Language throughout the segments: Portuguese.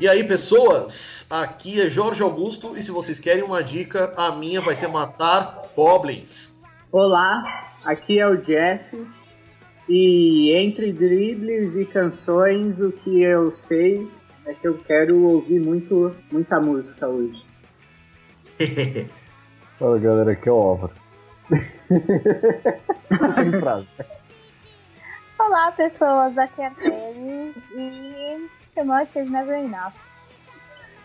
E aí, pessoas, aqui é Jorge Augusto e se vocês querem uma dica, a minha vai ser matar goblins. Olá, aqui é o Jeff e entre dribles e canções, o que eu sei é que eu quero ouvir muito, muita música hoje. Fala galera, aqui é o Álvaro. Sem frase. Olá pessoas, aqui é a Kelly e Emotions Never Enough.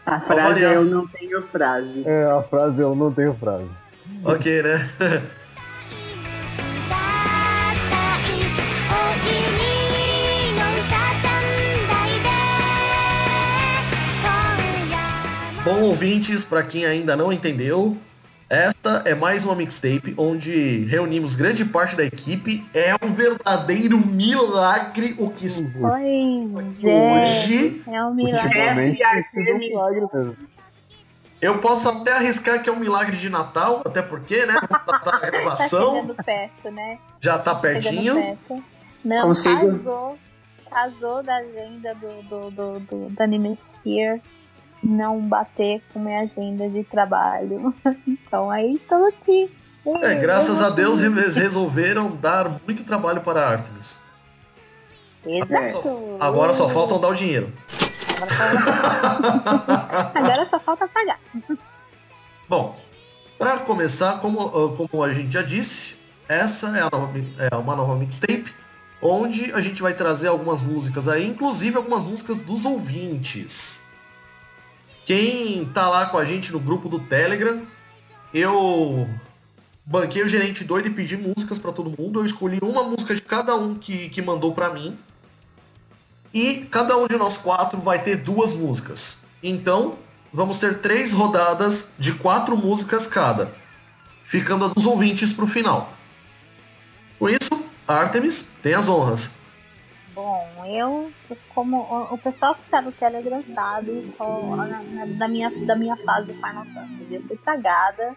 A frase é eu não tenho frase. É, a frase eu não tenho frase. ok, né? Bom, ouvintes, para quem ainda não entendeu, esta é mais uma mixtape onde reunimos grande parte da equipe. É um verdadeiro milagre o que Oi, hoje. É um milagre. É um milagre mesmo. Eu posso até arriscar que é um milagre de Natal, até porque, né? Tá a Tá gravação, perto, né? já tá Chegando pertinho. perto. Não, Consigo. casou. Casou da agenda do, do, do, do, da Animesphere não bater com minha agenda de trabalho. Então aí estou aqui. É, graças a Deus eles resolveram dar muito trabalho para a Artemis. Exato. Agora só faltam dar o dinheiro. Agora só falta pagar. Bom, para começar, como, ah, como a gente já disse, essa é, a nova é uma nova mixtape, onde a gente vai trazer algumas músicas aí, inclusive algumas músicas dos ouvintes. Quem tá lá com a gente no grupo do Telegram, eu banquei o gerente doido e pedi músicas para todo mundo. Eu escolhi uma música de cada um que, que mandou para mim. E cada um de nós quatro vai ter duas músicas. Então, vamos ter três rodadas de quatro músicas cada, ficando a dos ouvintes pro final. Com isso, Artemis tem as honras. Bom, eu, como o, o pessoal que tá no Telegram sabe, só na- na- da, minha, da minha fase do Final Fantasy, eu fui tragada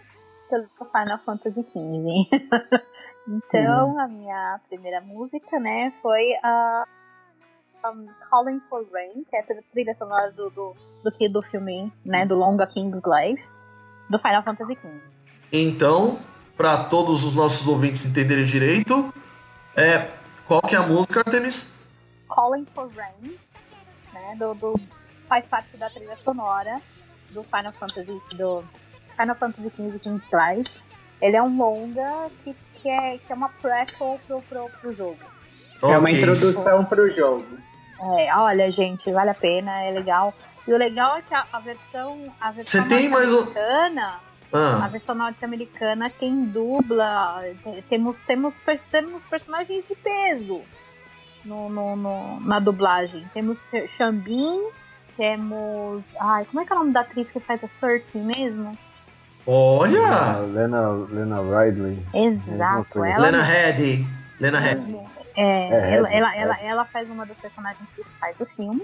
pelo Final Fantasy XV. então, a minha primeira música, né, foi a um, Calling for Rain, que é a trilha sonora do, do, do, do filme, né, do longa King's Life, do Final Fantasy XV. Então, para todos os nossos ouvintes entenderem direito, é qual que é a música, Artemis? Calling for Rain, né, do, do- faz parte da trilha sonora do Final Fantasy do Final Fantasy XV King's Life. Ele é um longa que, que, é, que é uma prequel pro, pro, pro jogo. É uma introdução pro jogo. É, olha, gente, vale a pena, é legal. E o legal é que a, a versão, a versão um- norte-americana, a Ah, versão norte-americana, quem dubla, te- temos, temos, temos personagens de peso no, no, no- na dublagem. Temos Xambin, temos. Ai, como é que é o nome da atriz que faz a Cersei mesmo? olha! A Lena, Lena Ridley. Exato, ela. Lena Headey. Lena Headey. É, É, ela, é, ela, é. ela, ela faz uma das personagens principais do filme.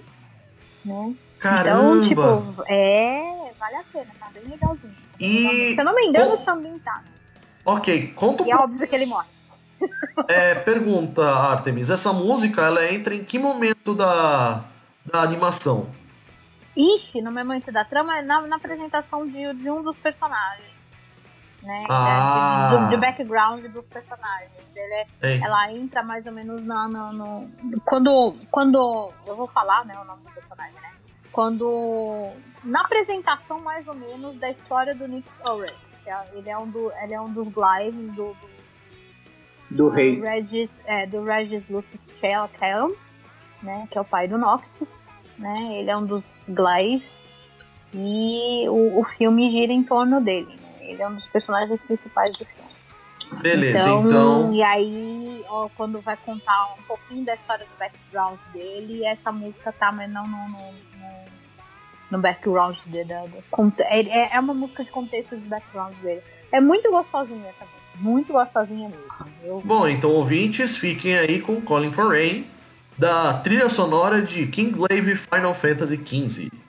Né? Caramba! Então, tipo, é. Vale a pena, tá bem legalzinho. E- Se eu não me engano, o Xambin tá. Ok, conta um E é óbvio que ele morre. É, pergunta, Artemis, essa música ela entra em que momento da, da animação? Ixi, no momento da trama, é na, na apresentação de, de um dos personagens. Né? Ah. De, de- de background dos personagens. Ele é- ela entra mais ou menos na, no, no- Quando. Quando. Eu vou falar né, o nome do personagem, né? Quando. Na apresentação, mais ou menos, da história do Nick Fury. é- Ele é um, do, ele é um dos lives do, do Do rei. Regis, é, do Regis Lucas Kelm, né, que é o pai do Noctis, né, ele é um dos Glyphs e o, o filme gira em torno dele, né, ele é um dos personagens principais do filme. Beleza, então, então. e aí, ó, quando vai contar um pouquinho da história do background dele, essa música tá, mas não no, no, no, no background dele. conte- É, é uma música de contexto de background dele. É muito gostosinha essa música, muito gostosinha mesmo. Bom, então ouvintes, fiquem aí com Calling for Rain, da trilha sonora de Kingslave Final Fantasy XV.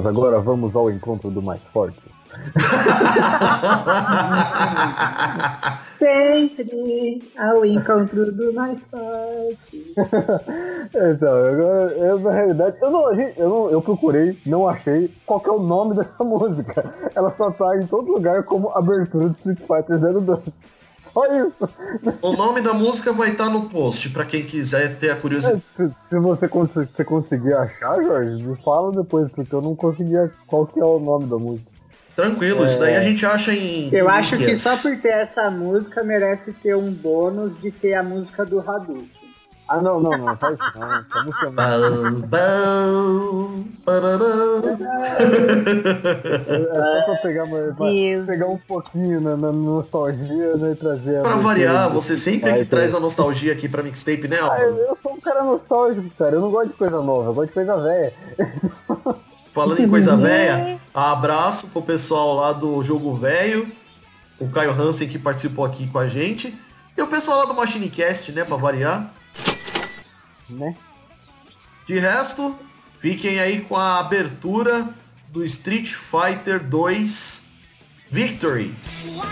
Nós agora vamos ao encontro do mais forte. Sempre ao encontro do mais forte. Então, agora, eu, na realidade, eu não, eu não, eu procurei, não achei qual é o nome dessa música. Ela só tá em todo lugar como abertura do Street Fighter 02. Só isso. O nome da música vai estar no post, pra quem quiser ter a curiosidade. Se, se você, cons- se você conseguir achar, Jorge, me fala depois, porque eu não consegui achar qual que é o nome da música. Tranquilo, isso daí a gente acha em. Eu em acho que só por ter essa música merece ter um bônus de ter a música do Hadouken. Ah, não, não, não, faz isso não. Essa música é bam, parará. É só pra pegar, uma, pra pegar um pouquinho na, na nostalgia né, e trazer Pra variar, você sempre que Fighter. traz a nostalgia aqui pra mixtape, né, Ah, eu sou um cara nostálgico, cara. Eu não gosto de coisa nova, eu gosto de coisa velha. Falando em coisa velha, abraço pro pessoal lá do Jogo Velho, o Caio Hansen que participou aqui com a gente, e o pessoal lá do Machinecast, né, pra variar. Né? De resto, fiquem aí com a abertura do Street Fighter 2 Victory. ふわ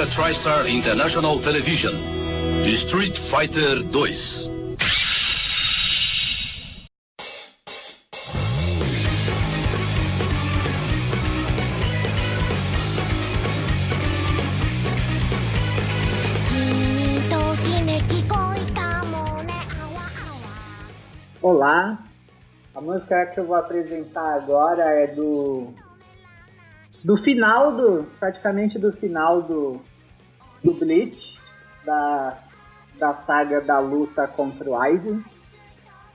Columbia TriStar International Television. Street Fighter 2. Olá, a música que eu vou apresentar agora é do do final do praticamente do final do do Bleach da da saga da luta contra o Aizen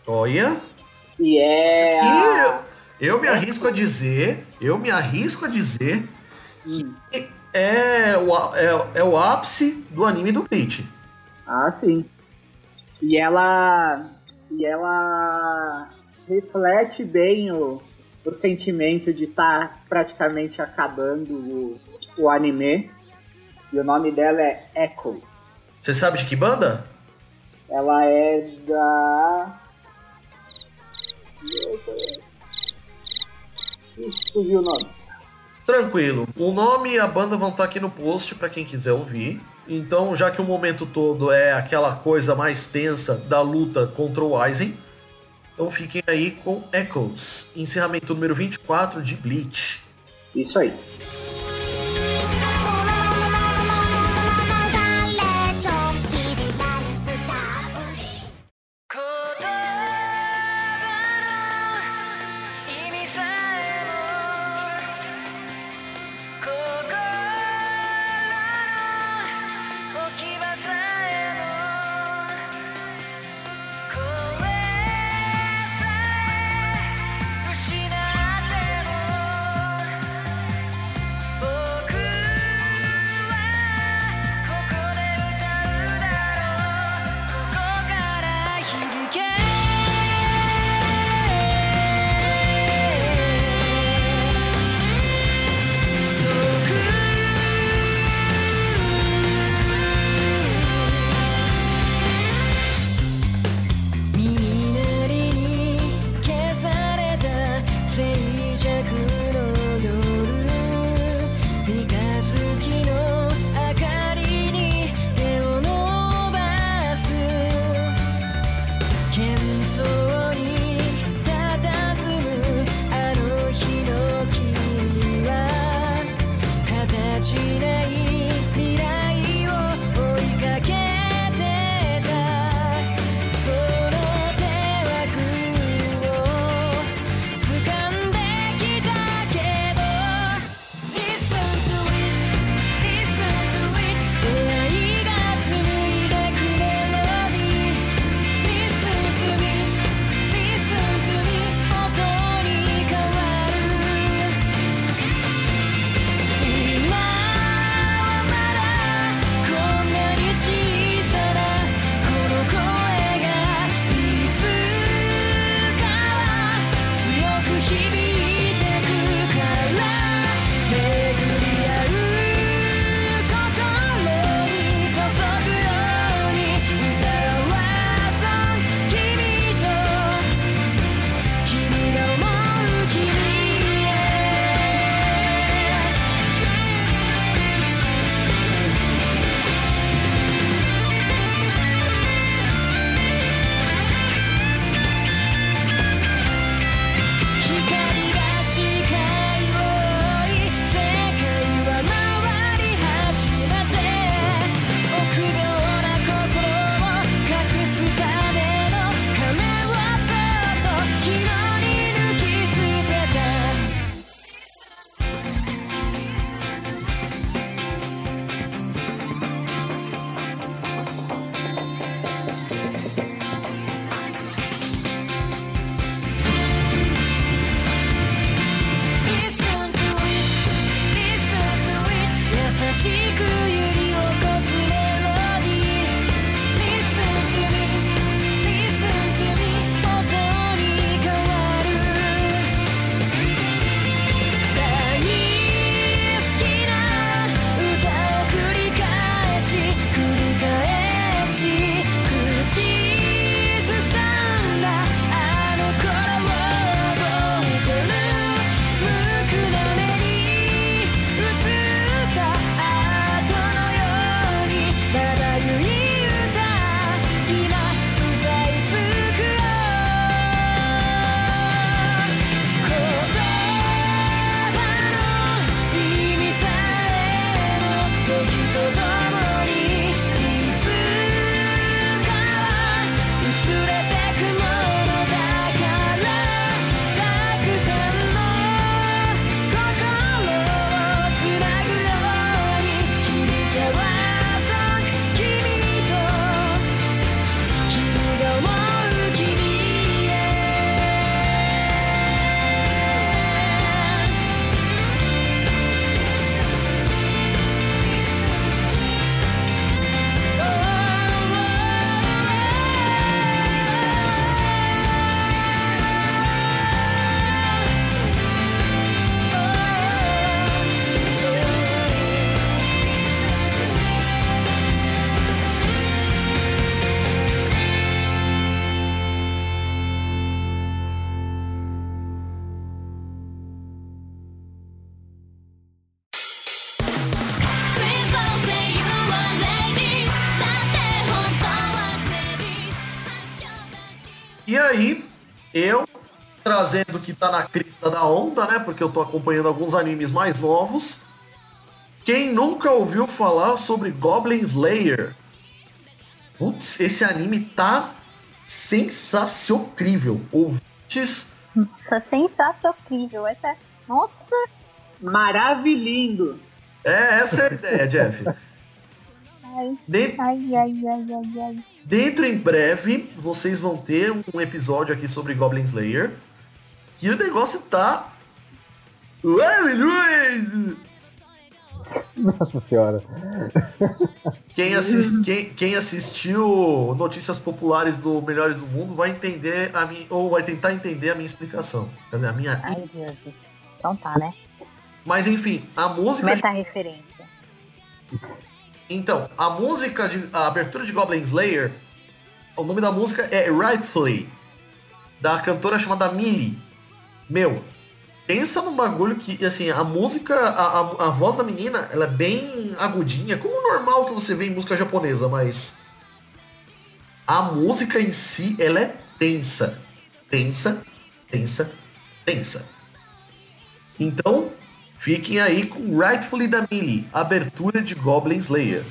Olha. e é E a, eu, eu me arrisco a dizer, eu me arrisco a dizer Hum. que é o, é, é o ápice do anime do Bleach. ah sim e ela e ela reflete bem o, o sentimento de estar praticamente acabando o, o anime e o nome dela é Echo Você sabe de que banda? Ela é da. Fugiu o nome. Tranquilo. O nome e a banda vão estar aqui no post para quem quiser ouvir. Então, já que o momento todo é aquela coisa mais tensa da luta contra o Aizen, então fiquem aí com Echoes, encerramento número 24 de Bleach. Isso aí. Tá na crista da onda, né? Porque eu tô acompanhando alguns animes mais novos. Quem nunca ouviu falar sobre Goblin Slayer? Putz, esse anime tá sensacional. Ouvintes, Nossa, sensacional. Essa é... Nossa, Maravilhindo. é essa é a ideia, Jeff. ai, ai, ai, ai, ai, ai. Dentro em breve, vocês vão ter um episódio aqui sobre Goblin Slayer. Que o negócio tá. maravilhoso! Nossa senhora. Quem, assis- quem- quem assistiu Notícias Populares do Melhores do Mundo vai entender a minha. ou vai tentar entender a minha explicação. Quer dizer, a minha. Ai, Deus. Então tá, né? Mas enfim, a música. Meta referência. Então, a música de. A abertura de Goblin Slayer. O nome da música é Rightfully. Da cantora chamada Millie. Meu, pensa num bagulho que, assim, a música, a, a, a voz da menina, ela é bem agudinha, como normal que você vê em música japonesa, mas. A música em si, ela é tensa. Tensa, tensa, tensa. Então, fiquem aí com Rightfully da Millie, abertura de Goblin Slayer.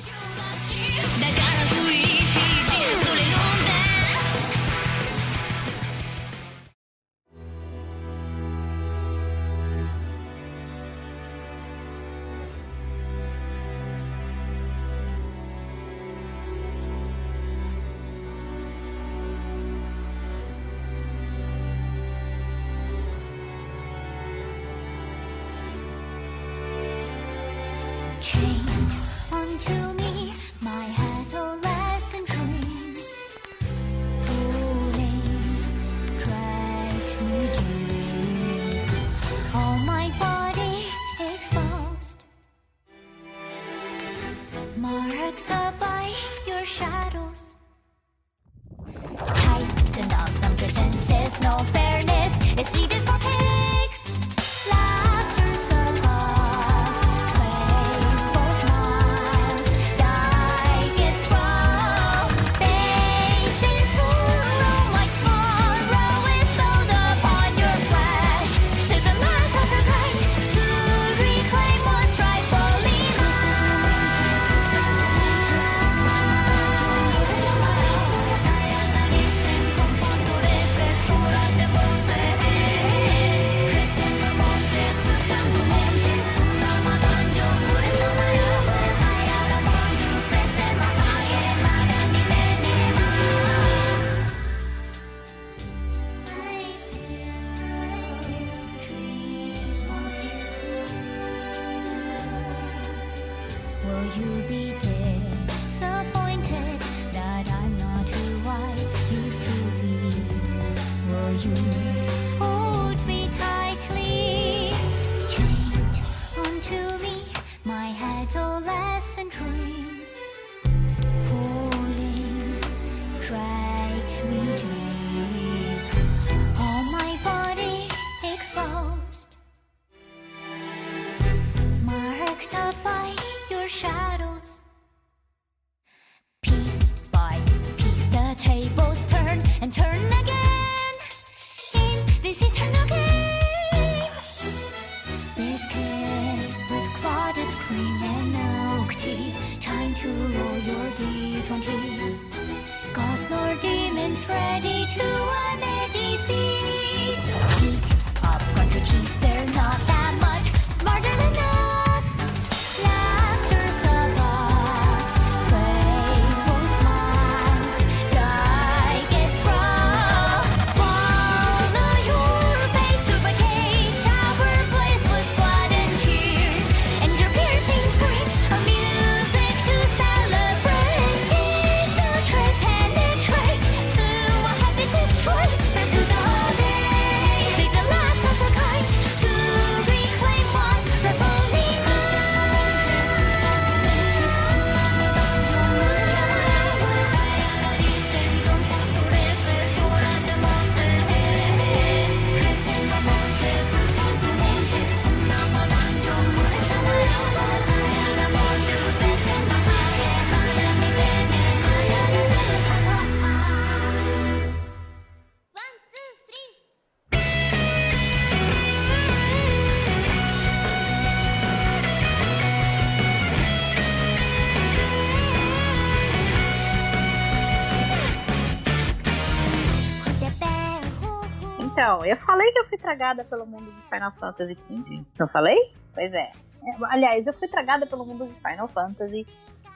Tragada pelo mundo de Final Fantasy XV. Não falei? Pois é. É, Aliás, eu fui tragada pelo mundo de Final Fantasy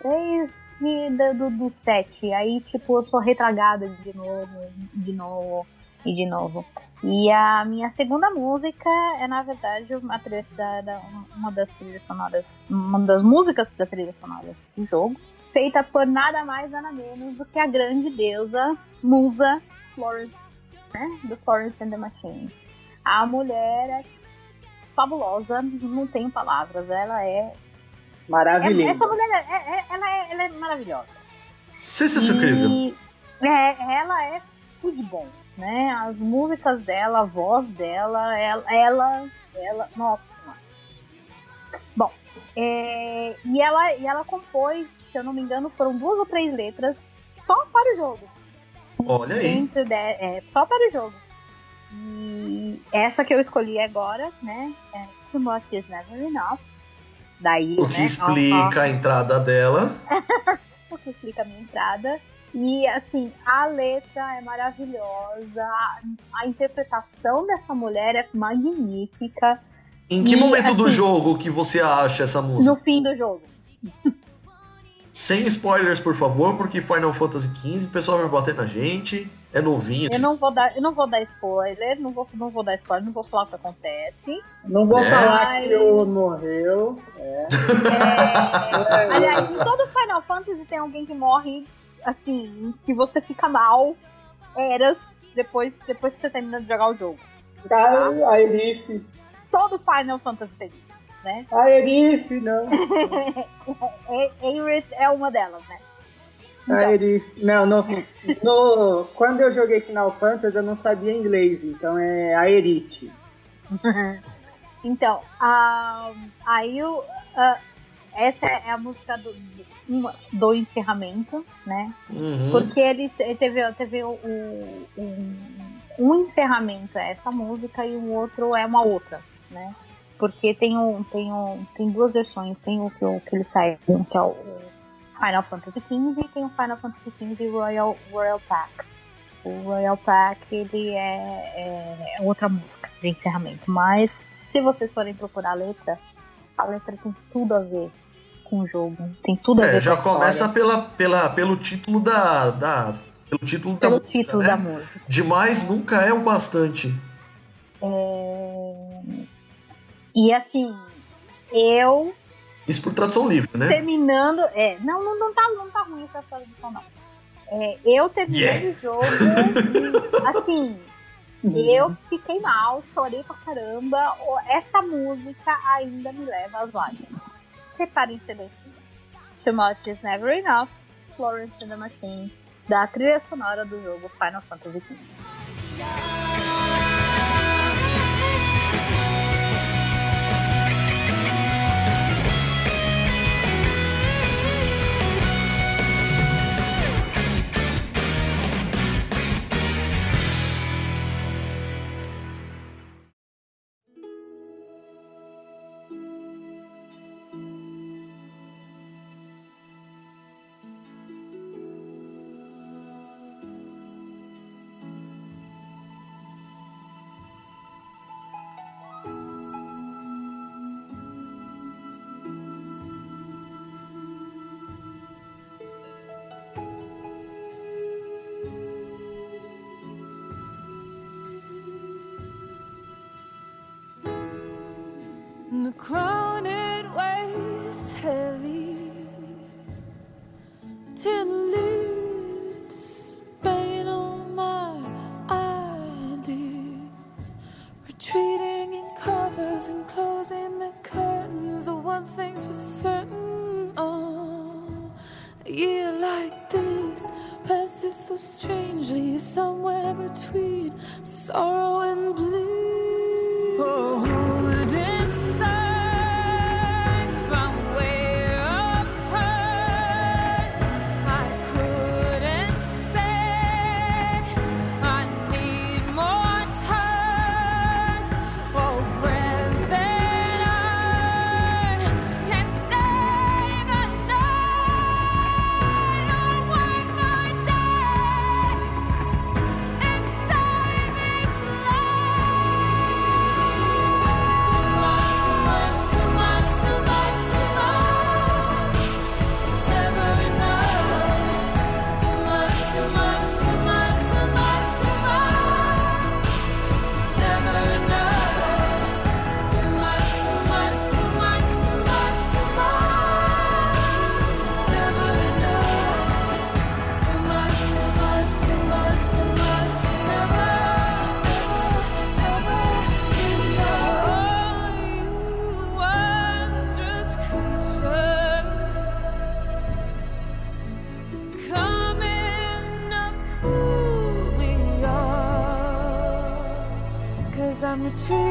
desde do, do, do 7. Aí, tipo, eu sou retragada de novo, de novo e de novo. E a minha segunda música é, na verdade, uma, da- uma das trilhas sonoras, uma das músicas da trilha sonora do jogo, feita por nada mais, nada menos do que a grande deusa, musa Florence, né? Do Florence and the Machine. A mulher é fabulosa, não tenho palavras, ela é... é Maravilhoso. essa mulher, é, é- ela, é, ela é maravilhosa. Sensação incrível. E é, ela é tudo bom, né? As músicas dela, a voz dela, ela, ela, ela nossa. Bom, é, e, ela, e ela compôs, se eu não me engano, foram duas ou três letras só para o jogo. Olha aí. De, é, só para o jogo. E essa que eu escolhi agora, né? É Too Much Is Never Enough. Daí, O que né? explica a entrada dela. o que explica a minha entrada. E assim, a letra é maravilhosa, a, interpretação dessa mulher é magnífica Em que E, momento do assim, jogo que você acha essa música? no fim do jogo. Sem spoilers, por favor, porque Final Fantasy XV, o pessoal vai bater na gente. É novinho. Eu não vou dar, eu não vou dar spoiler, não vou, não vou dar spoiler, não vou falar o que acontece. Não vou É. falar que o morreu. É. É, aliás, em todo Final Fantasy tem alguém que morre, assim, que você fica mal, eras, depois, depois que você termina de jogar o jogo. Cara, a Elif. Todo Final Fantasy tem isso, né? A Elif, não. E- Aerith é uma delas, né? A Elif. Não, no, no, quando eu joguei Final Fantasy eu não sabia inglês, então é a Erite. Então, a, aí o, a- essa é a música do, do, encerramento, né? Uhum. Porque ele, te- teve, teve o, o- um, um encerramento é essa música e o outro é uma outra, né? Porque tem, um, tem, um, tem duas versões, tem o que, o que ele saiu, que é o Final Fantasy XV e tem o Final Fantasy XV Royal, Royal Pack. O Royal Pack ele é, é outra música de encerramento, mas se vocês forem procurar a letra, a letra tem tudo a ver com o jogo, tem tudo a ver É, já com história. começa pela, pela, pelo título da. da pelo título da pelo música, título né? da música. Demais nunca é o bastante. É, E assim, eu Isso por tradução livre, né? terminando. É, não, não, não, tá, não tá ruim essa tradução, não. É, eu terminando Yeah. o jogo, e, assim, eu fiquei mal, chorei pra caramba. Essa música ainda me leva às lágrimas. Silêncio. Too Much Is Never Enough, Florence and the Machine, da trilha sonora do jogo Final Fantasy XV. As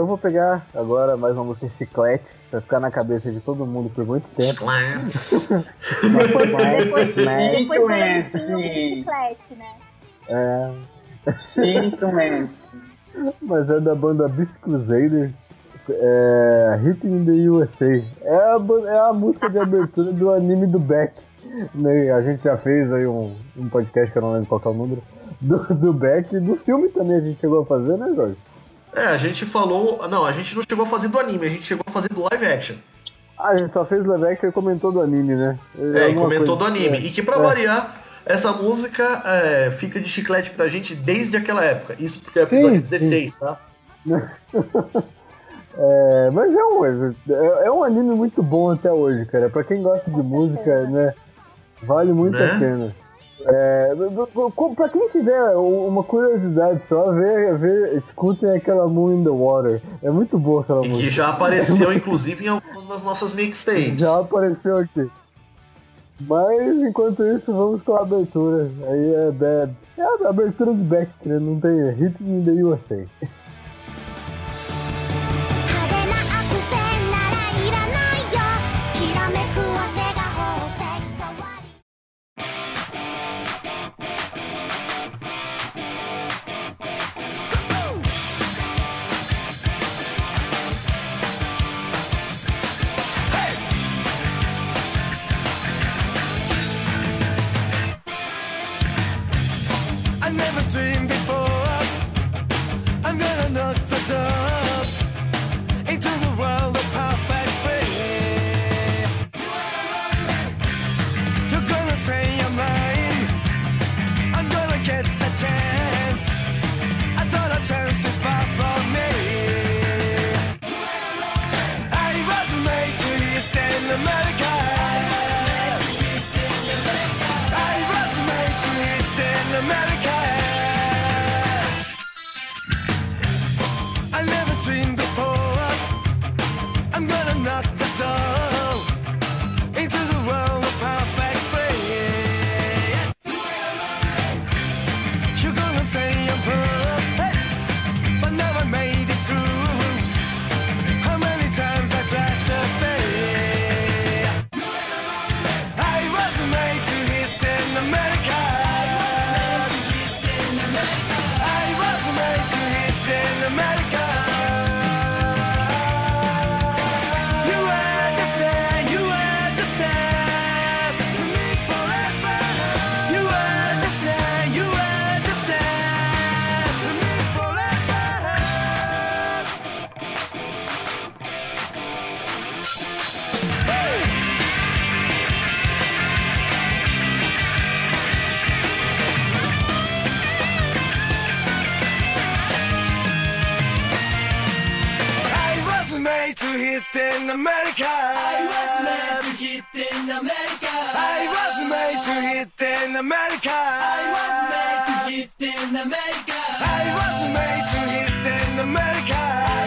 eu vou pegar agora mais uma música chiclete, pra ficar na cabeça de todo mundo por muito tempo. Depois, Mas, né? Chiclete, né? É, mas é da banda Beast Crusader, é, Hit in the USA. É a, é a música de abertura do anime do Beck. Né? A gente já fez aí um, um podcast que eu não lembro qual que é o número. Do, do Beck e do filme também a gente chegou a fazer, né, Jorge? É, a gente falou. Não, a gente não chegou a fazer do anime, a gente chegou a fazer do live action. Ah, a gente só fez live action e comentou do anime, né? É, e Alguma comentou coisa- do anime. é. E que pra É. variar, essa música é, fica de chiclete pra gente desde aquela época. Isso porque é o episódio Sim, 16, tá? É, mas é um, é, é um anime muito bom até hoje, cara. Pra quem gosta de música, né? Vale muito Né? a pena. É, pra quem tiver uma curiosidade só, ver, ver, escutem aquela Moon in the Water. É muito boa aquela música. que já apareceu, inclusive, em algumas das nossas mixtapes. Já apareceu aqui. Mas enquanto isso, vamos com a abertura. Aí é Bad. É a abertura de Beck, né? Não tem Hit in the USA. I was made to hit in America. I was made to hit in America. I was made to hit in America. I was made to hit in America. I was made to hit in America.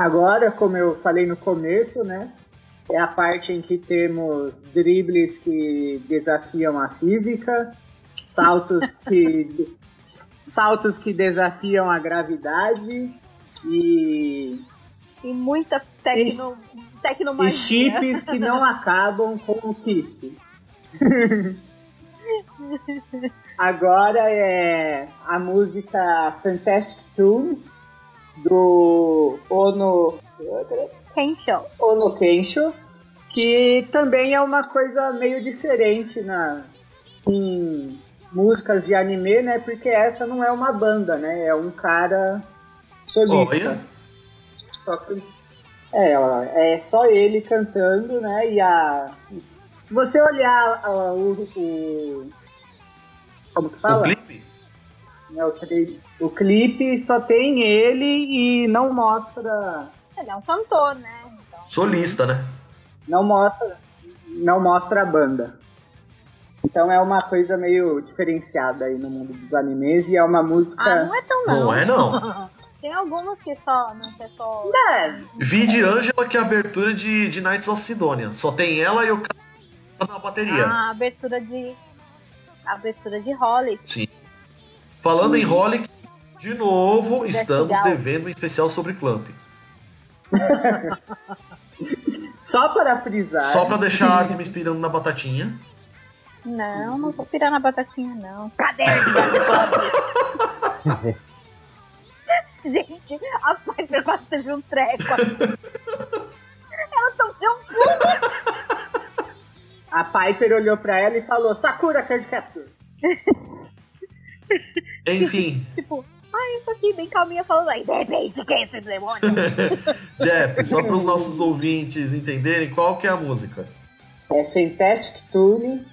Agora, como eu falei no começo, né? É a parte em que temos dribles que desafiam a física, saltos que saltos que desafiam a gravidade e, E muita tecno, e tecnomagia. chips que não acabam com o Kiss. Agora é a música Fantastic Tune do Ono Kensho. Ono Kensho, que também é uma coisa meio diferente na, em músicas de anime, né? Porque essa não é uma banda, né? É um cara solista. Olha. Só que- é, é só ele cantando, né? E a. Se você olhar o, o- Como que O fala? Né, o, tri- o clipe só tem ele e não mostra. Ele é um cantor, né? Então, Solista, né? Não mostra. Não mostra a banda. Então é uma coisa meio diferenciada aí no mundo dos animes e é uma música. ah, não é tão não. Não é, não. Tem algumas que só, não que é só. É, Vi de Angela que é a abertura de, de Knights of Sidonia. Só tem ela e o cara na bateria. A abertura de. A abertura de Holly. Sim. Falando em Holic, de novo, estamos legal. devendo um especial sobre Clamp. Só para frisar. Só pra deixar a arte me inspirando na batatinha. Não, não vou pirar na batatinha, não. Art Club. Gente, a Piper quase teve um treco. Ela tomou um pulo. A Piper olhou pra ela e falou: Sakura Card Capture. Enfim, Tipo, ai, eu tô aqui bem calminha falando aí. Depende quem é esse demônio. Jeff, só para os nossos ouvintes entenderem qual que é a música. É Fantastic Tune,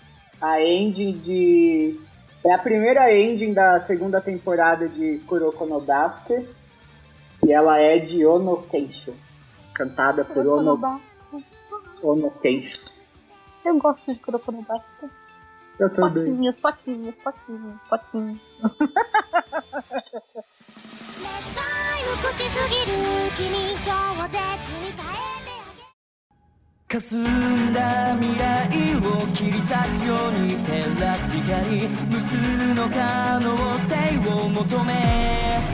a ending de. É a primeira ending da segunda temporada de Kuroko no Basket. E ela é de Ono Kensho. Cantada por Ono, ono Kensho. Eu gosto de Kurokonobasta. Eu também. えてあげ霞んだ未来を切り裂くように照らす光無数の可能性を求め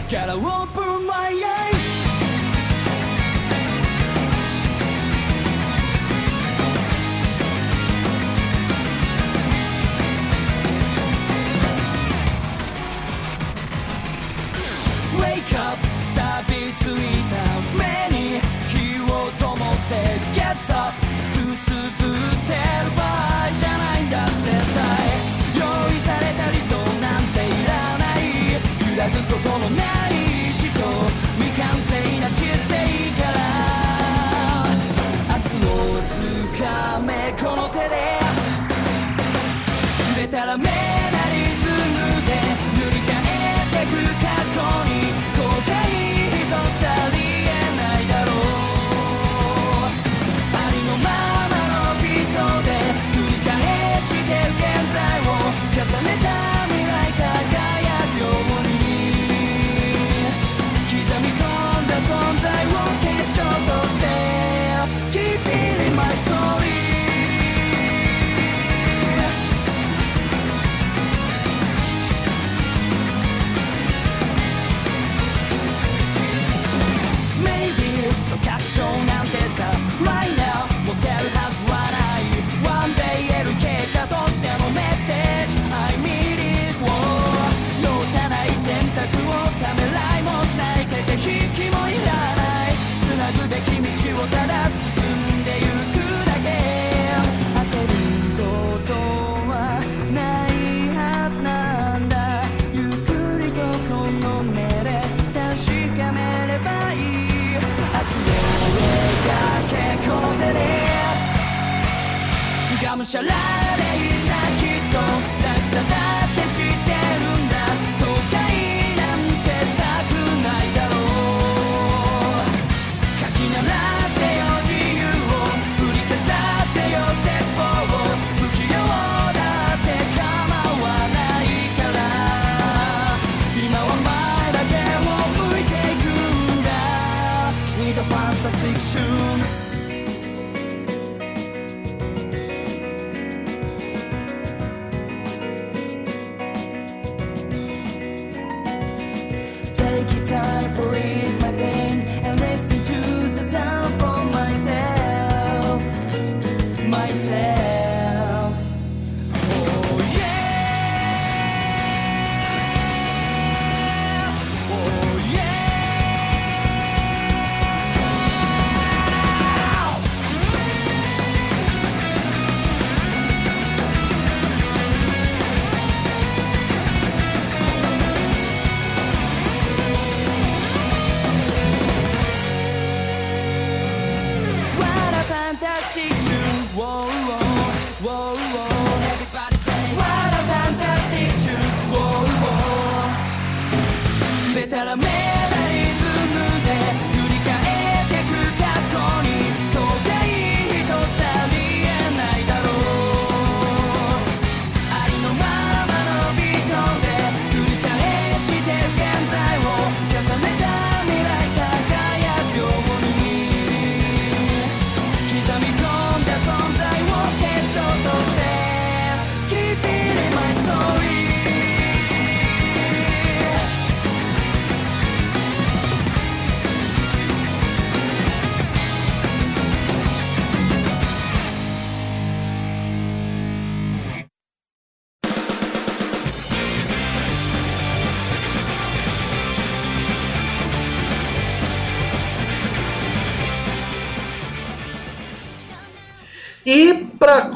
Gotta open my eyes Wake up 錆びついた目に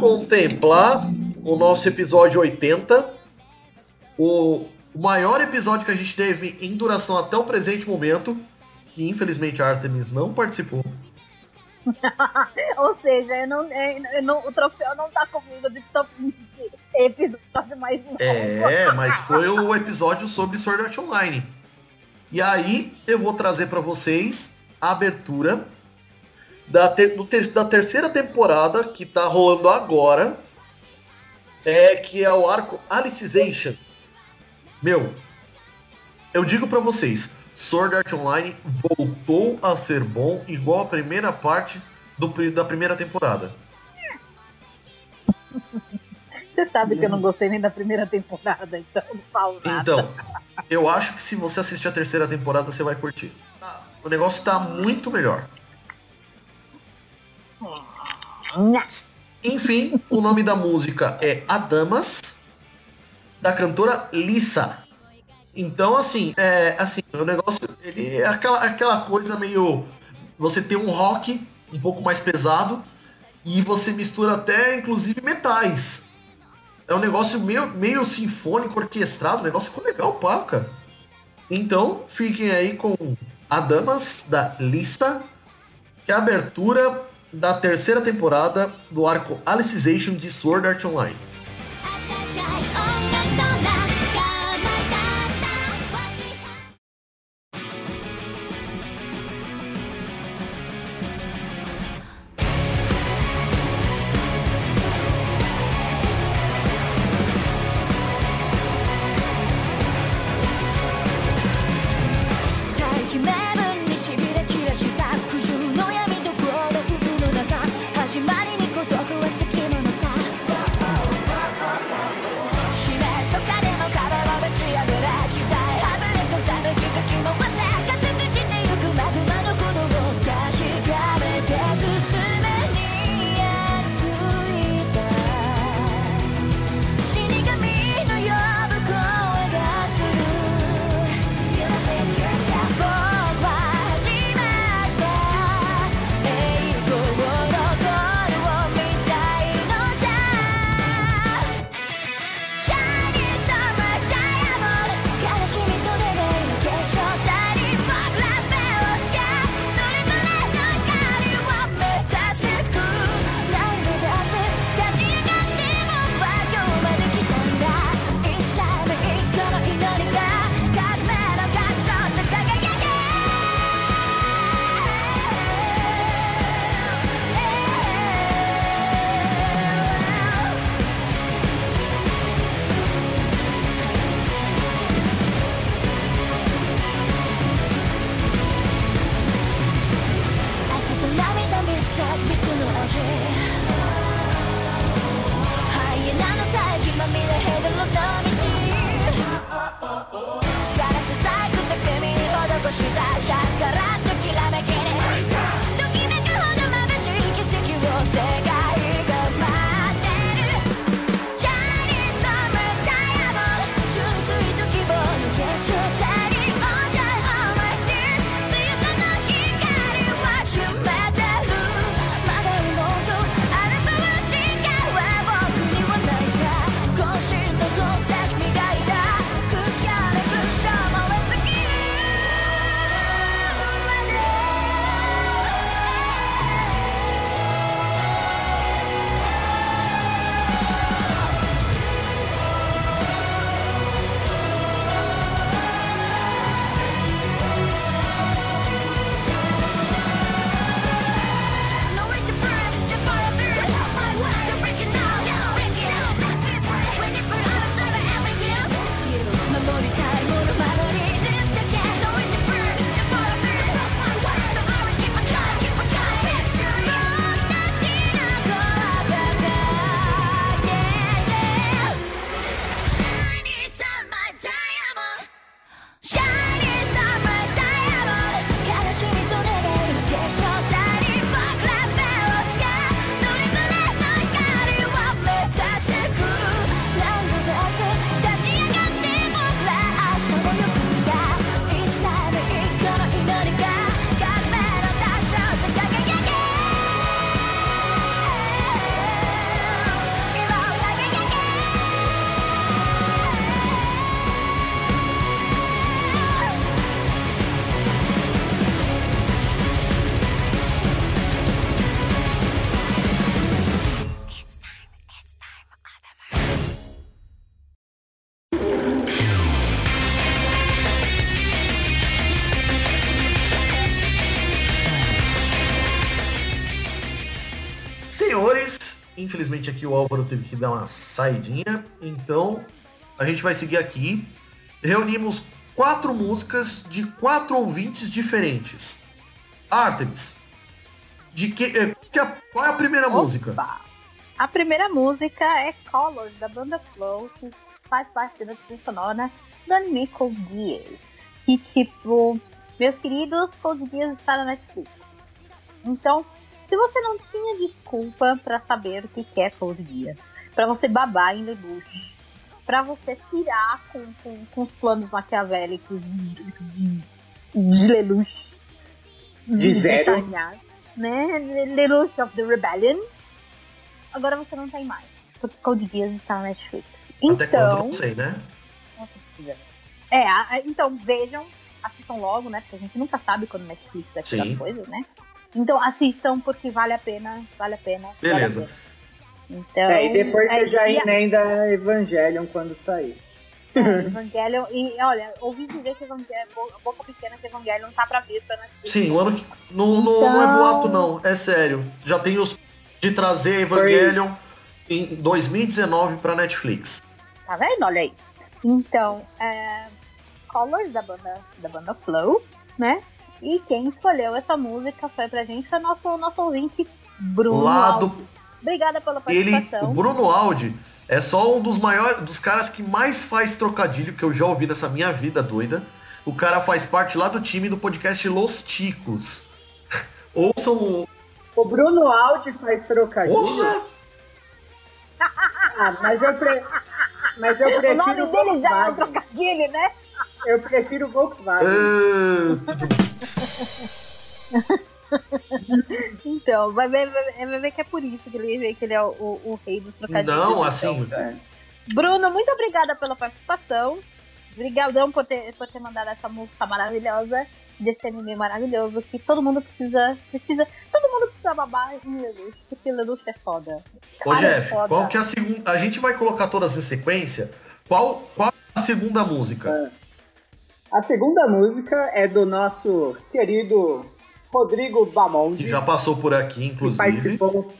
contemplar o nosso episódio 80, o maior episódio que a gente teve em duração até o presente momento, que infelizmente a Artemis não participou. Ou seja, eu não, eu não- o troféu não tá comigo de top episódio mais longo. É, mas foi o episódio sobre Sword Art Online. E aí eu vou trazer para vocês a abertura da, ter- ter- da terceira temporada que tá rolando agora, é que é o arco Alicization. Meu, eu digo para vocês, Sword Art Online voltou a ser bom igual a primeira parte do da primeira temporada. Você sabe que eu não gostei nem da primeira temporada, então não falo nada. Então, eu acho que se você assistir a terceira temporada, você vai curtir. O negócio tá muito melhor. Enfim, o nome da música é Adamas, da cantora Lisa. Então, assim, é assim, o negócio, ele é aquela, aquela coisa meio. Você tem um rock um pouco mais pesado e você mistura até, inclusive, metais. É um negócio meio, meio sinfônico, orquestrado, o negócio ficou legal, pá, cara. Então, fiquem aí com Adamas, da Lista, que é a abertura da terceira temporada do arco Alicization de Sword Art Online. Infelizmente aqui o Álvaro teve que dar uma saidinha, então a gente vai seguir aqui. Reunimos quatro músicas de quatro ouvintes diferentes. Artemis, de que, eh, que a- qual é a primeira música? Opa! A primeira música é Colors, da banda Flow, que faz parte da trilha sonora da Nicole Diaz. Que, tipo, meus queridos, Code Diaz está na Netflix. Então, se você não tinha desculpa pra saber o que que é Code Diaz, pra você babar em Lelouch, pra você tirar com, com, com os planos maquiavélicos de, de Lelouch, De zero. detalhar, né? Lelouch of the Rebellion, agora você não tem mais. Porque Code Geass está na Netflix. Até quando? Então. Não sei, né? Nossa, precisa. É, a- então vejam, assistam logo, né? Porque a gente nunca sabe quando Netflix vai tirar coisas, né? Então assistam porque vale a pena, vale a pena. vale a Beleza. pena. Então, É, e depois é, você já e a- emenda Evangelion quando sair. é, Evangelion, e olha, ouvi dizer que Evangelion, bo- boca pequena que Evangelion tá pra vir pra Netflix. Sim, o ano que. Não, não, não é Então- boato, não. É sério. Já tem os de trazer Evangelion em 2019 pra Netflix. Tá vendo? Olha aí. Então, é, Colors da banda, da banda Flow, né? E quem escolheu essa música foi pra gente foi nosso, nosso ouvinte Bruno. Lá do. Obrigada pela Ele, o participação. Bruno Aldi é só um dos maiores, dos caras que mais faz trocadilho que eu já ouvi nessa minha vida doida. O cara faz parte lá do time do podcast Los Ticos. Ouçam o. O Bruno Aldi faz trocadilho. Porra! Ah, mas eu, pre... mas eu O prefiro nome dele já é um trocadilho, né? Eu prefiro Volkswagen. Então, vai ver, vai ver que é por isso que ele, que ele é o, o- rei dos trocadilhos. Não, assim. Bruno, muito obrigada pela participação. Obrigadão por ter, por ter mandado essa música maravilhosa desse anime maravilhoso que todo mundo precisa, precisa, todo mundo precisa babar em Lelouch, porque Lelouch é foda. Ô é Jeff, foda. qual que é a segunda. A gente vai colocar todas em sequência. Qual, qual a segunda música? A segunda música é do nosso querido Rodrigo Bamonde. Que já passou por aqui, que inclusive. participou,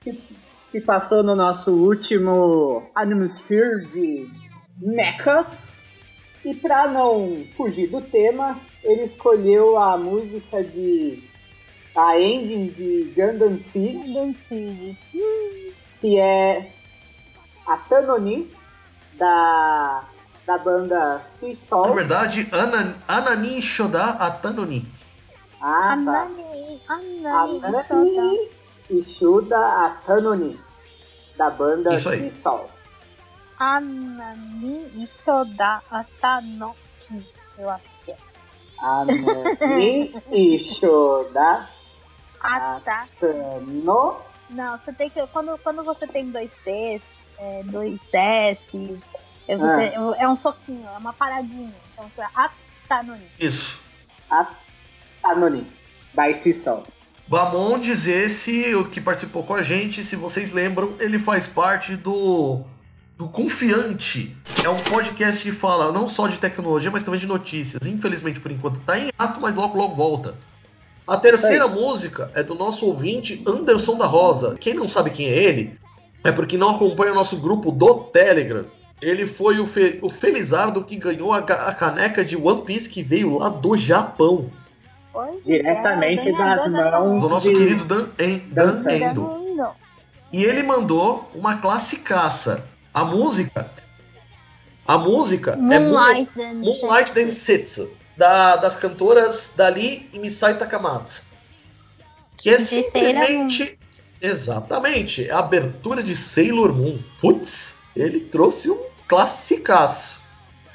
que, que passou no nosso último Animesphere de Mechas. E para não fugir do tema, ele escolheu a música de a ending de Gundam Seed, Gundam Seed. que é a Tanoni da, da banda Sea Na Sol. verdade, Ana, Anani Shoda Atanoni. Ah, tá. Anani, Anani, Shoda. Anani e Shuda a Tanoni da banda Isso aí. Sea Sol. Anani Ishoda Atano. Eu acho que é. Anani e Shuda Ata. Atano. Não, você tem que. Quando, quando você tem dois T's, é, dois S, é, você- é um soquinho, é uma paradinha. Então você Atanoni. Isso. a Tanoni by Sea Sol. Bamondes, esse o que participou com a gente, se vocês lembram, ele faz parte do do Confiante. É um podcast que fala não só de tecnologia, mas também de notícias. Infelizmente, por enquanto, tá em ato, mas logo logo volta. A terceira música é do nosso ouvinte Anderson da Rosa. Quem não sabe quem é ele, é porque não acompanha o nosso grupo do Telegram. Ele foi o, fe- o Felizardo que ganhou a, a caneca de One Piece que veio lá do Japão. Pois Diretamente é, das da- mãos Do nosso de- querido Dan, En- Dan. Endo. E ele mandou uma classicaça. A música. A música é Moonlight Moon- and Moonlight Densetsu, da, das cantoras Dali e Misai Takamatsu. Que é simplesmente. Exatamente, a abertura de Sailor Moon. Putz, ele trouxe um classicaço.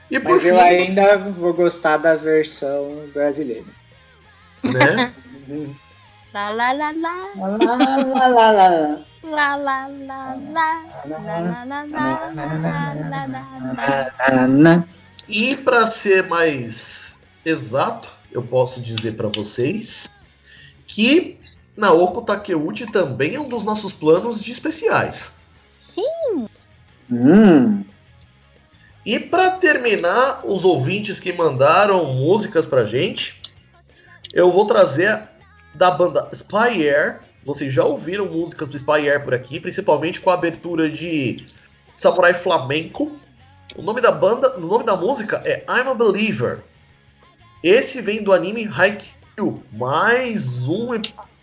E por Mas fim, eu ainda vou gostar da versão brasileira. né? Lá, lá, lá, lá. Lá, lá, lá, lá. Lá, lá, lá, lá. Lá, lá, lá, lá, lá, lá, lá, lá. E para ser mais exato, eu posso dizer para vocês que Naoko Takeuchi também é um dos nossos planos de especiais. Hum. E para terminar, os ouvintes que mandaram músicas pra gente, eu vou trazer da banda Spy Air. Vocês já ouviram músicas do Spy Air por aqui, principalmente com a abertura de Samurai Flamenco. O nome da banda, o nome da música é I'm a Believer. Esse vem do anime Haikyuu, mais um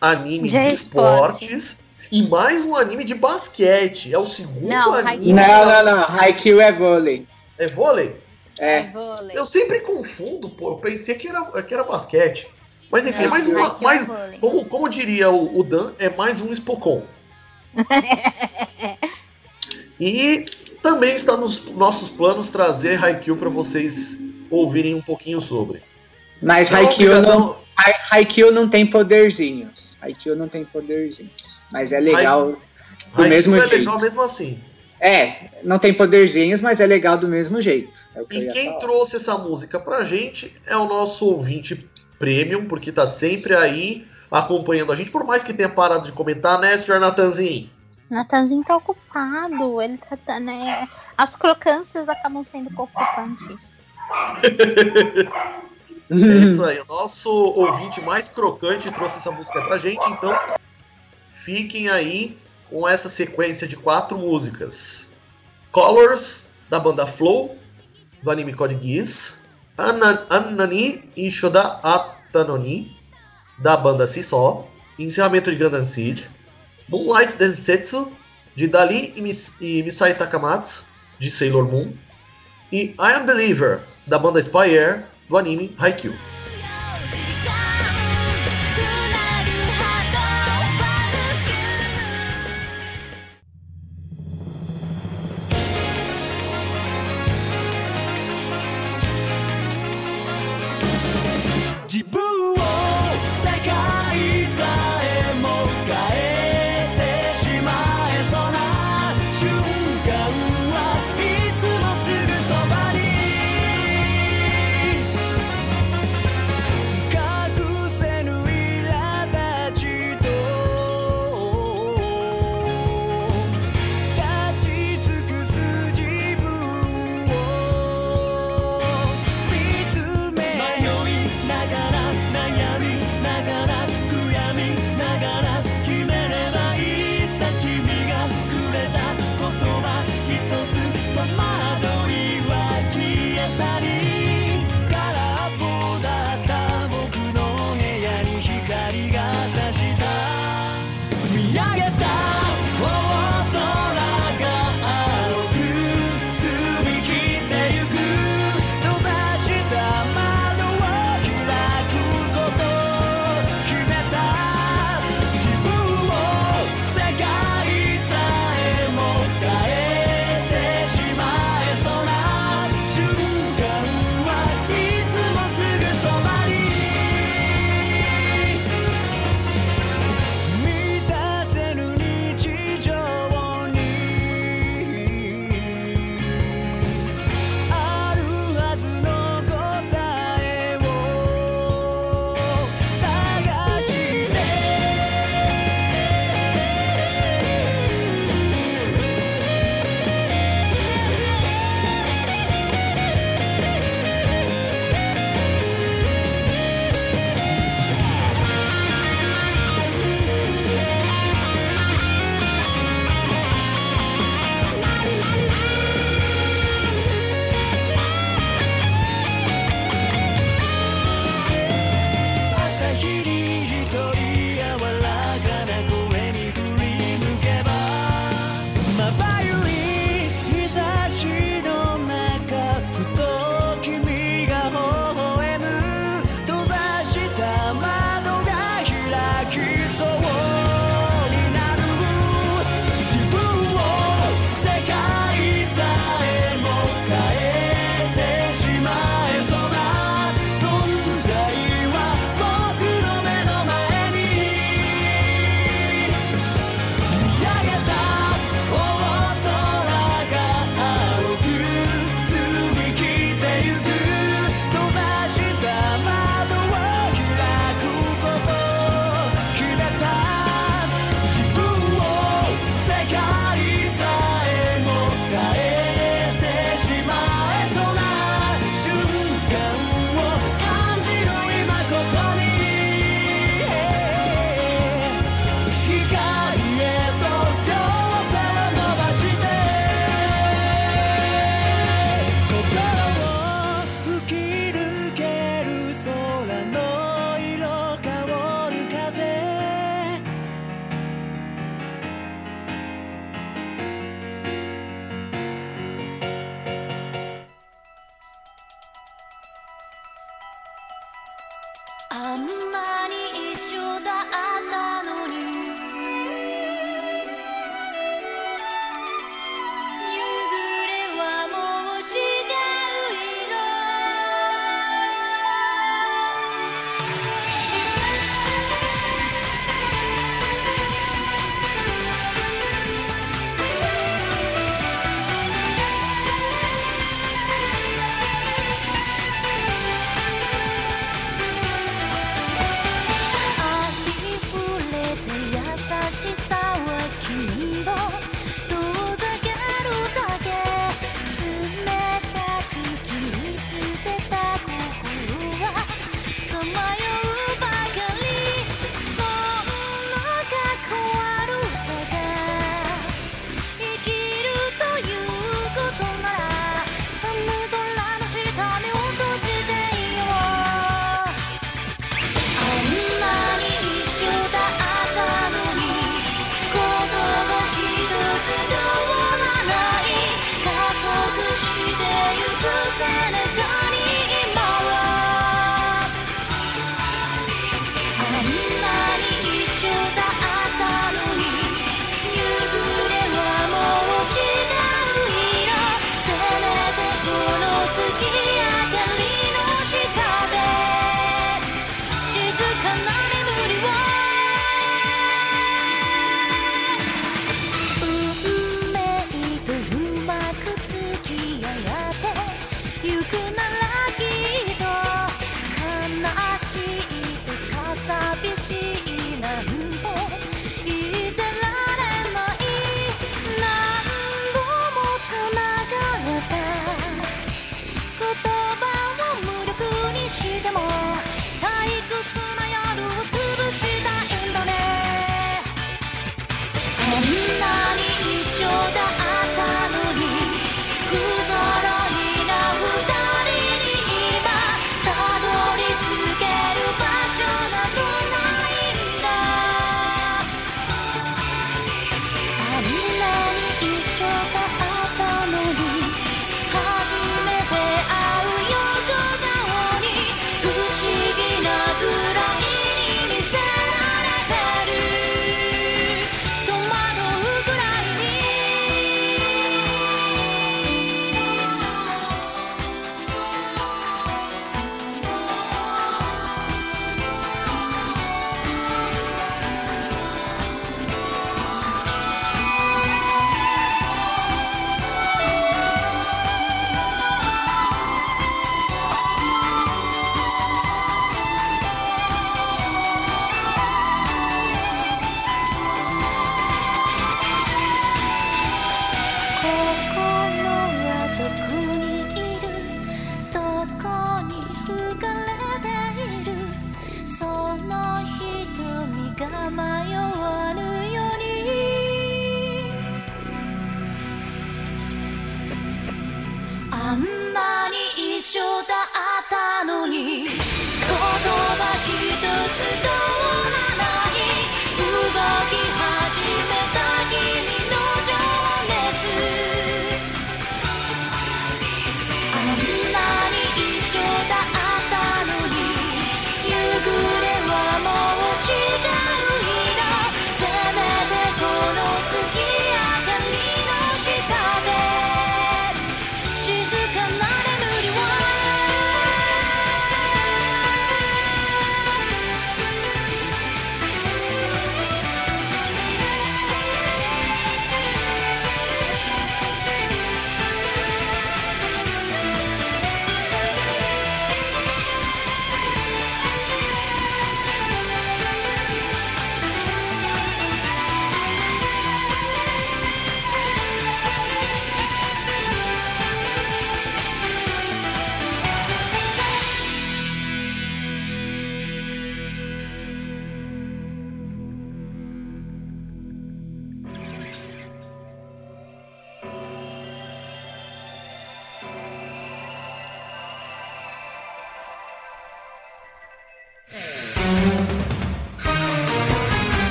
anime De de esporte. esportes e mais um anime de basquete. É o segundo Não, anime. Não, não, não. Haikyuu é vôlei. É vôlei? É. vôlei. Eu sempre confundo, pô. Eu pensei que era, que era basquete. Mas enfim, é Não, mais uma. Haikyuu é Mais, vôlei. como, como diria o, o Dan, é mais um Spocon. e também está nos nossos planos trazer Haikyuu para vocês ouvirem um pouquinho sobre. Mas Não, Haikyuu não, Haikyuu não tem poderzinhos. Haikyuu não tem poderzinhos. Mas é legal do Haikyuu mesmo é jeito. legal mesmo assim. É, não tem poderzinhos, mas é legal do mesmo jeito. É que E quem falar. trouxe essa música pra gente é o nosso ouvinte premium, porque tá sempre aí acompanhando a gente, por mais que tenha parado de comentar, né, Sr. Natanzinho? Natanzinho tá ocupado. Ele tá, tá, né? As crocâncias acabam sendo ocupantes. É isso aí, o nosso ouvinte mais crocante trouxe essa música pra gente, então fiquem aí com essa sequência de quatro músicas. Colors, da banda Flow, do anime Code Geass. Anani e Shoda Atanoni, da banda Sisó. Encerramento de Gundam Seed. Moonlight Densetsu, de Dali e, Mis e Misai Takamatsu, de Sailor Moon. E I Am Believer, da banda Spy Air, do anime Haikyuu.「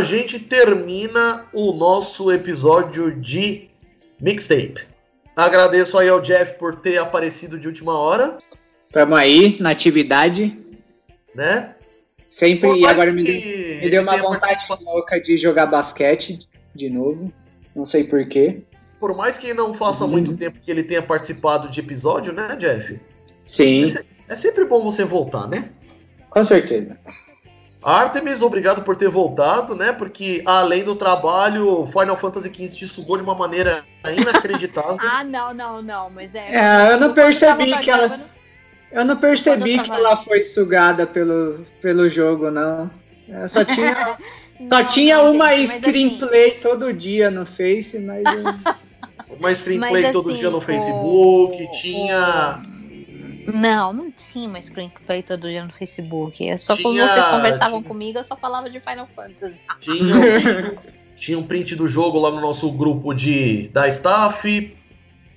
a gente termina o nosso episódio de mixtape. Agradeço aí ao Jeff por ter aparecido de última hora, Tamo aí, na atividade. né? Sempre, Por e agora me deu, me deu uma vontade louca de jogar basquete de novo. Não sei porquê. Por mais que não faça Uhum. muito tempo que ele tenha participado de episódio, né, Jeff? Sim, É sempre bom você voltar, né? com certeza. Artemis, obrigado por ter voltado, né? Porque além do trabalho, Final Fantasy XV te sugou de uma maneira inacreditável. Ah, não, não, não, mas é. É, eu não percebi que ela- Eu não percebi eu que ela foi sugada pelo, pelo jogo, não. É, só tinha, só Não, tinha não, uma gente, mas screenplay todo dia no Face, mas eu- Uma screenplay Mas, todo assim, dia no Facebook, o- tinha. Não, não tinha uma screenplay todo dia no Facebook. É só quando Tinha- vocês conversavam tinha- comigo, eu só falava de Final Fantasy. Tinha, tinha um print do jogo lá no nosso grupo de da staff,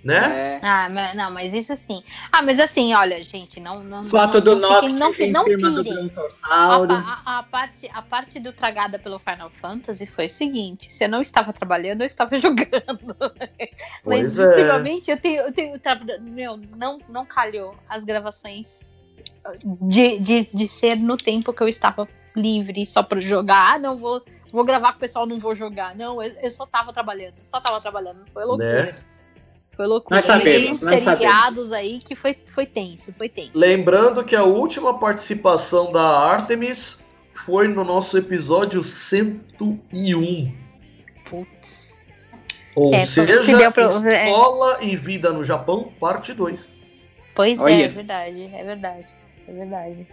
né? é, Ah, mas, não, mas isso assim. Ah, mas assim, olha, gente, não. não foto não, do não Noct não, em não cima do pirem. A, brontossauro. a- a parte, a parte do tragada pelo Final Fantasy foi o seguinte: se eu não estava trabalhando, eu estava jogando. Pois Mas é. ultimamente eu tenho, eu tenho tra- meu, não, não calhou as gravações de, de, de ser no tempo que eu estava livre só pra jogar. Ah, não vou, vou gravar com o pessoal, não vou jogar. Não, eu, eu só tava trabalhando. Só tava trabalhando. Foi loucura. Né? Foi loucura. Nós sabemos, nós seriados aí que foi, foi tenso, foi tenso. Lembrando que a última participação da Artemis foi no nosso episódio 101. Putz. Ou É, seja, se deu pra- é. Escola e Vida no Japão, parte 2. Pois é, Olha. é verdade, é verdade, é verdade.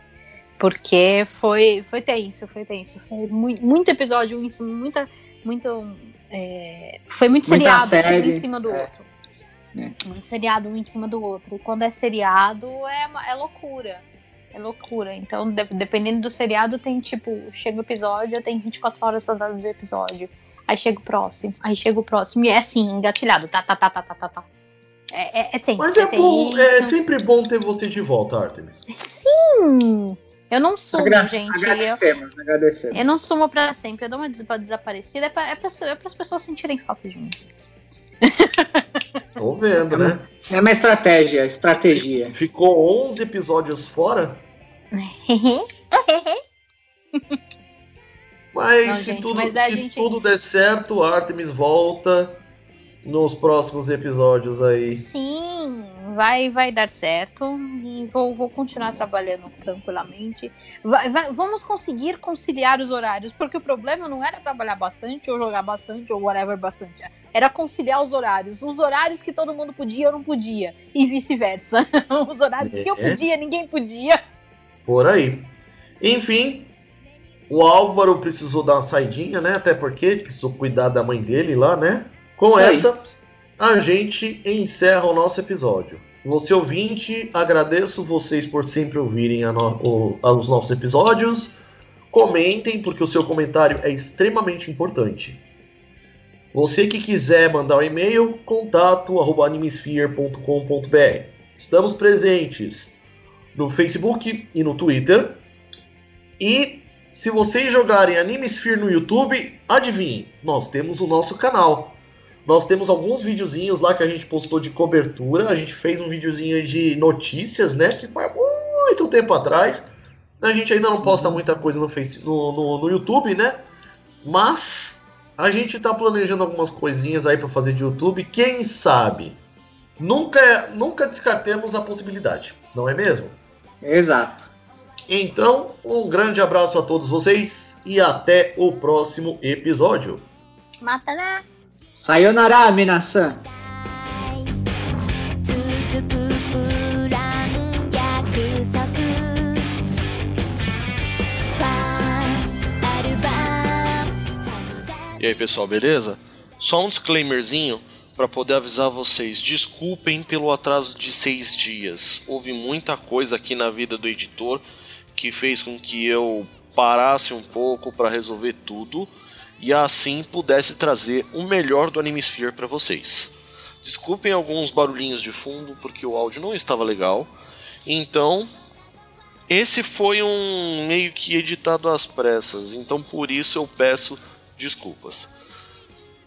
Porque foi, foi tenso, foi tenso. Foi muito, muito episódio, um em cima, muita, muito. é, foi muito Muita seriado série, um em cima do é. outro. É. Muito seriado um em cima do outro. E quando é seriado, é, é loucura. É loucura. Então, de- dependendo do seriado, tem tipo, chega o episódio, tem 24 horas pra dar do episódio. Aí chega o próximo, aí chega o próximo. E é assim, engatilhado. Tá, tá, tá, tá, tá, tá, tá. É, é, é tenso. Mas é bom, tenso. é sempre bom ter você de volta, Artemis. Sim! Eu não sumo, Agra- gente. Eu, Agradecemos, agradecemos. eu não sumo pra sempre. Eu dou uma des- desaparecida. É pra, é, pra, é pras pessoas sentirem falta de mim. Tô vendo, né? É uma estratégia, estratégia. Ficou 11 episódios fora, mas Não, se, gente, tudo, mas se gente- tudo der certo, Artemis volta nos próximos episódios aí. Sim, vai, vai dar certo. E vou, vou continuar trabalhando tranquilamente. Vai- vai- vamos conseguir conciliar os horários. Porque o problema não era trabalhar bastante, ou jogar bastante, ou whatever bastante. Era conciliar os horários. Os horários que todo mundo podia, eu não podia. E vice-versa. Os horários que eu É. podia, ninguém podia. Por aí. Enfim, o Álvaro precisou dar uma saidinha, né? Até porque precisou cuidar da mãe dele lá, né? Com essa, a gente encerra o nosso episódio. Você ouvinte, agradeço vocês por sempre ouvirem no- o- os nossos episódios. Comentem, porque o seu comentário é extremamente importante. Você que quiser mandar um e-mail, contato arroba animesphere.com.br. Estamos presentes no Facebook e no Twitter. E se vocês jogarem Animesphere no YouTube, adivinhem, nós temos o nosso canal. Nós temos alguns videozinhos lá que a gente postou de cobertura. A gente fez um videozinho de notícias, né? Que foi há muito tempo atrás. A gente ainda não posta muita coisa no, face, no, no, no YouTube, né? Mas a gente tá planejando algumas coisinhas aí para fazer de YouTube. Quem sabe? Nunca, nunca descartemos a possibilidade, não é mesmo? Exato. Então, um grande abraço a todos vocês e até o próximo episódio. Mata, né? Sayonara, Minasan! E aí pessoal, beleza? Só um disclaimerzinho para poder avisar vocês: desculpem pelo atraso de seis dias. Houve muita coisa aqui na vida do editor que fez com que eu parasse um pouco para resolver tudo e assim pudesse trazer o melhor do Animesphere para vocês. Desculpem alguns barulhinhos de fundo porque o áudio não estava legal. Então, esse foi um meio que editado às pressas, então por isso eu peço desculpas.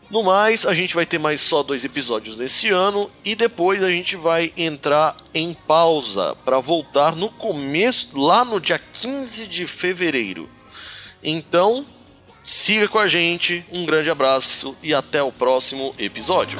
No mais, a gente vai ter mais só dois episódios nesse ano e depois a gente vai entrar em pausa para voltar no começo, lá no dia 15 de fevereiro. Então, siga com a gente, um grande abraço e até o próximo episódio.